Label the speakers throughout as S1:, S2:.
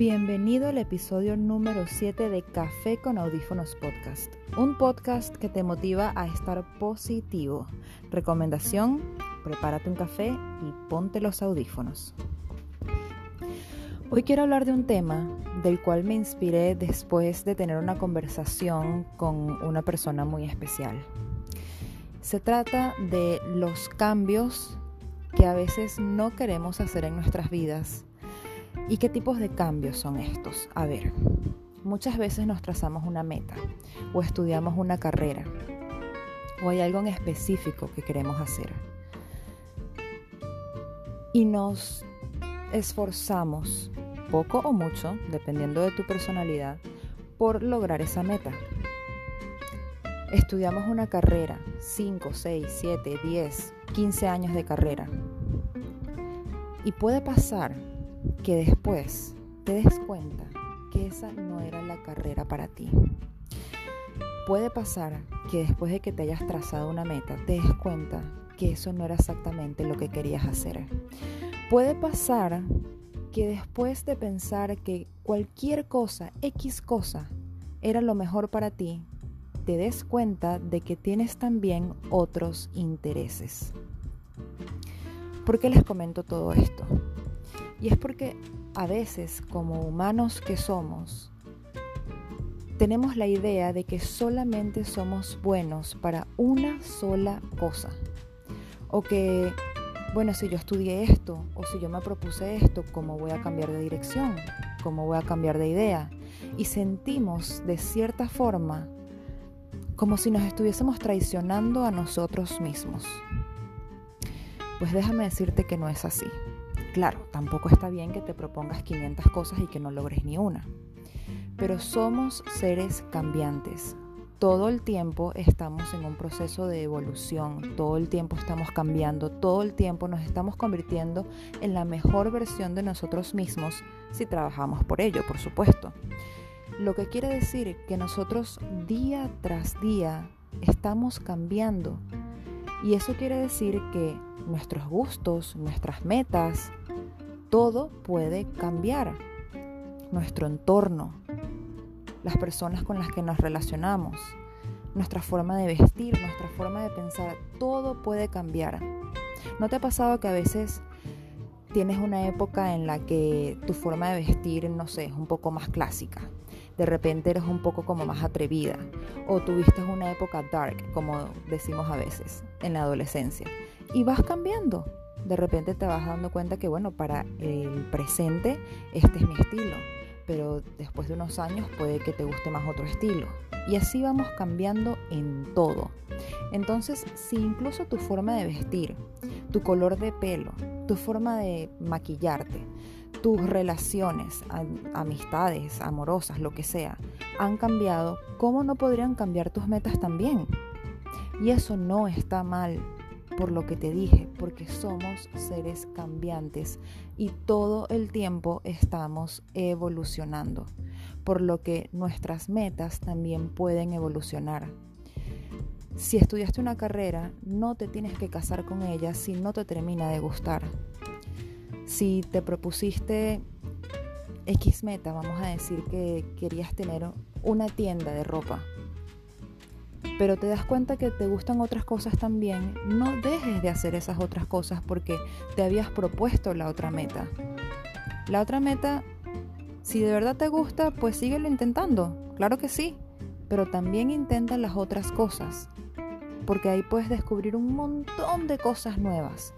S1: Bienvenido al episodio número 7 de Café con Audífonos Podcast, un podcast que te motiva a estar positivo. Recomendación, prepárate un café y ponte los audífonos. Hoy quiero hablar de un tema del cual me inspiré después de tener una conversación con una persona muy especial. Se trata de los cambios que a veces no queremos hacer en nuestras vidas ¿Y qué tipos de cambios son estos? A ver, muchas veces nos trazamos una meta o estudiamos una carrera o hay algo en específico que queremos hacer. Y nos esforzamos, poco o mucho, dependiendo de tu personalidad, por lograr esa meta. Estudiamos una carrera, 5, 6, 7, 10, 15 años de carrera. Y puede pasar que después te des cuenta que esa no era la carrera para ti. Puede pasar que después de que te hayas trazado una meta, te des cuenta que eso no era exactamente lo que querías hacer. Puede pasar que después de pensar que cualquier cosa, X cosa, era lo mejor para ti, te des cuenta de que tienes también otros intereses. ¿Por qué les comento todo esto? Y es porque a veces, como humanos que somos, tenemos la idea de que solamente somos buenos para una sola cosa. O que, bueno, si yo estudié esto, o si yo me propuse esto, ¿cómo voy a cambiar de dirección? ¿Cómo voy a cambiar de idea? Y sentimos de cierta forma como si nos estuviésemos traicionando a nosotros mismos. Pues déjame decirte que no es así. Claro, tampoco está bien que te propongas 500 cosas y que no logres ni una. Pero somos seres cambiantes. Todo el tiempo estamos en un proceso de evolución, todo el tiempo estamos cambiando, todo el tiempo nos estamos convirtiendo en la mejor versión de nosotros mismos si trabajamos por ello, por supuesto. Lo que quiere decir que nosotros día tras día estamos cambiando. Y eso quiere decir que nuestros gustos, nuestras metas, todo puede cambiar. Nuestro entorno, las personas con las que nos relacionamos, nuestra forma de vestir, nuestra forma de pensar, todo puede cambiar. ¿No te ha pasado que a veces tienes una época en la que tu forma de vestir, no sé, es un poco más clásica? De repente eres un poco como más atrevida. O tuviste una época dark, como decimos a veces, en la adolescencia. Y vas cambiando de repente te vas dando cuenta que, bueno, para el presente este es mi estilo, pero después de unos años puede que te guste más otro estilo. Y así vamos cambiando en todo. Entonces, si incluso tu forma de vestir, tu color de pelo, tu forma de maquillarte, tus relaciones, amistades, amorosas, lo que sea, han cambiado, ¿cómo no podrían cambiar tus metas también? Y eso no está mal, por lo que te dije, porque somos seres cambiantes y todo el tiempo estamos evolucionando, por lo que nuestras metas también pueden evolucionar. Si estudiaste una carrera, no te tienes que casar con ella si no te termina de gustar. Si te propusiste X meta, vamos a decir que querías tener una tienda de ropa, pero te das cuenta que te gustan otras cosas también, no dejes de hacer esas otras cosas porque te habías propuesto la otra meta. La otra meta, si de verdad te gusta, pues síguelo intentando, claro que sí, pero también intenta las otras cosas, porque ahí puedes descubrir un montón de cosas nuevas.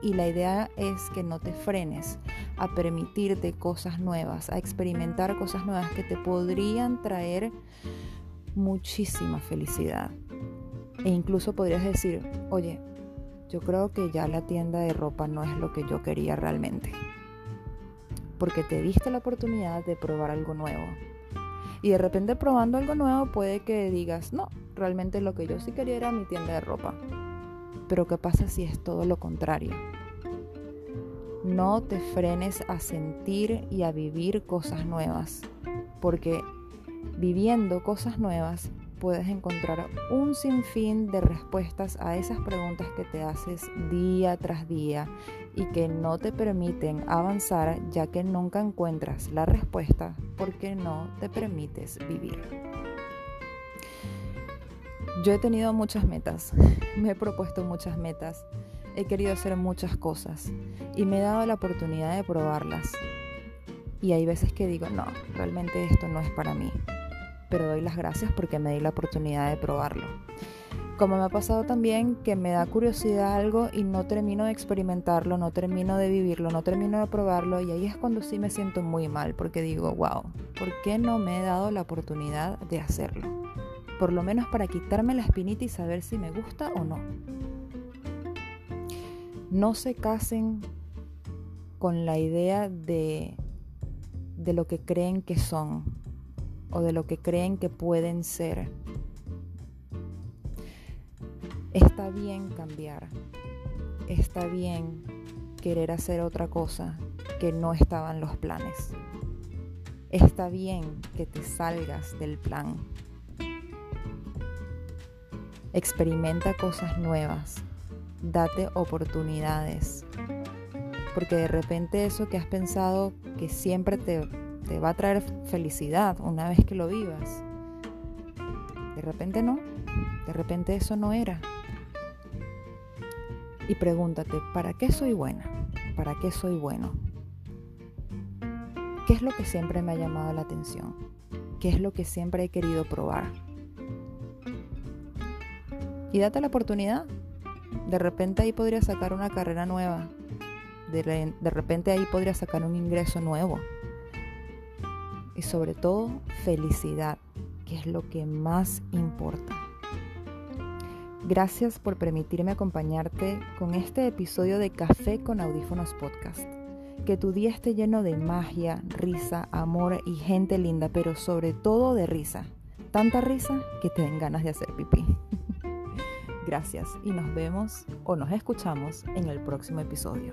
S1: Y la idea es que no te frenes a permitirte cosas nuevas, a experimentar cosas nuevas que te podrían traer muchísima felicidad. E incluso podrías decir, oye, yo creo que ya la tienda de ropa no es lo que yo quería realmente. Porque te diste la oportunidad de probar algo nuevo. Y de repente probando algo nuevo puede que digas, no, realmente lo que yo sí quería era mi tienda de ropa. Pero ¿qué pasa si es todo lo contrario? No te frenes a sentir y a vivir cosas nuevas, porque viviendo cosas nuevas, puedes encontrar un sinfín de respuestas a esas preguntas que te haces día tras día y que no te permiten avanzar ya que nunca encuentras la respuesta porque no te permites vivir. Yo he tenido muchas metas, me he propuesto muchas metas, he querido hacer muchas cosas y me he dado la oportunidad de probarlas. Y hay veces que digo, no, realmente esto no es para mí pero doy las gracias porque me di la oportunidad de probarlo. Como me ha pasado también que me da curiosidad algo y no termino de experimentarlo, no termino de vivirlo, no termino de probarlo y ahí es cuando sí me siento muy mal porque digo, wow, ¿por qué no me he dado la oportunidad de hacerlo? Por lo menos para quitarme la espinita y saber si me gusta o no. No se casen con la idea de, de lo que creen que son o de lo que creen que pueden ser. Está bien cambiar, está bien querer hacer otra cosa que no estaba en los planes. Está bien que te salgas del plan. Experimenta cosas nuevas, date oportunidades, porque de repente eso que has pensado que siempre te te va a traer felicidad una vez que lo vivas. De repente no, de repente eso no era. Y pregúntate, ¿para qué soy buena? ¿Para qué soy bueno? ¿Qué es lo que siempre me ha llamado la atención? ¿Qué es lo que siempre he querido probar? Y date la oportunidad. De repente ahí podría sacar una carrera nueva. De, de repente ahí podría sacar un ingreso nuevo y sobre todo felicidad, que es lo que más importa. Gracias por permitirme acompañarte con este episodio de Café con Audífonos Podcast. Que tu día esté lleno de magia, risa, amor y gente linda, pero sobre todo de risa. Tanta risa que te den ganas de hacer pipí. Gracias y nos vemos o nos escuchamos en el próximo episodio.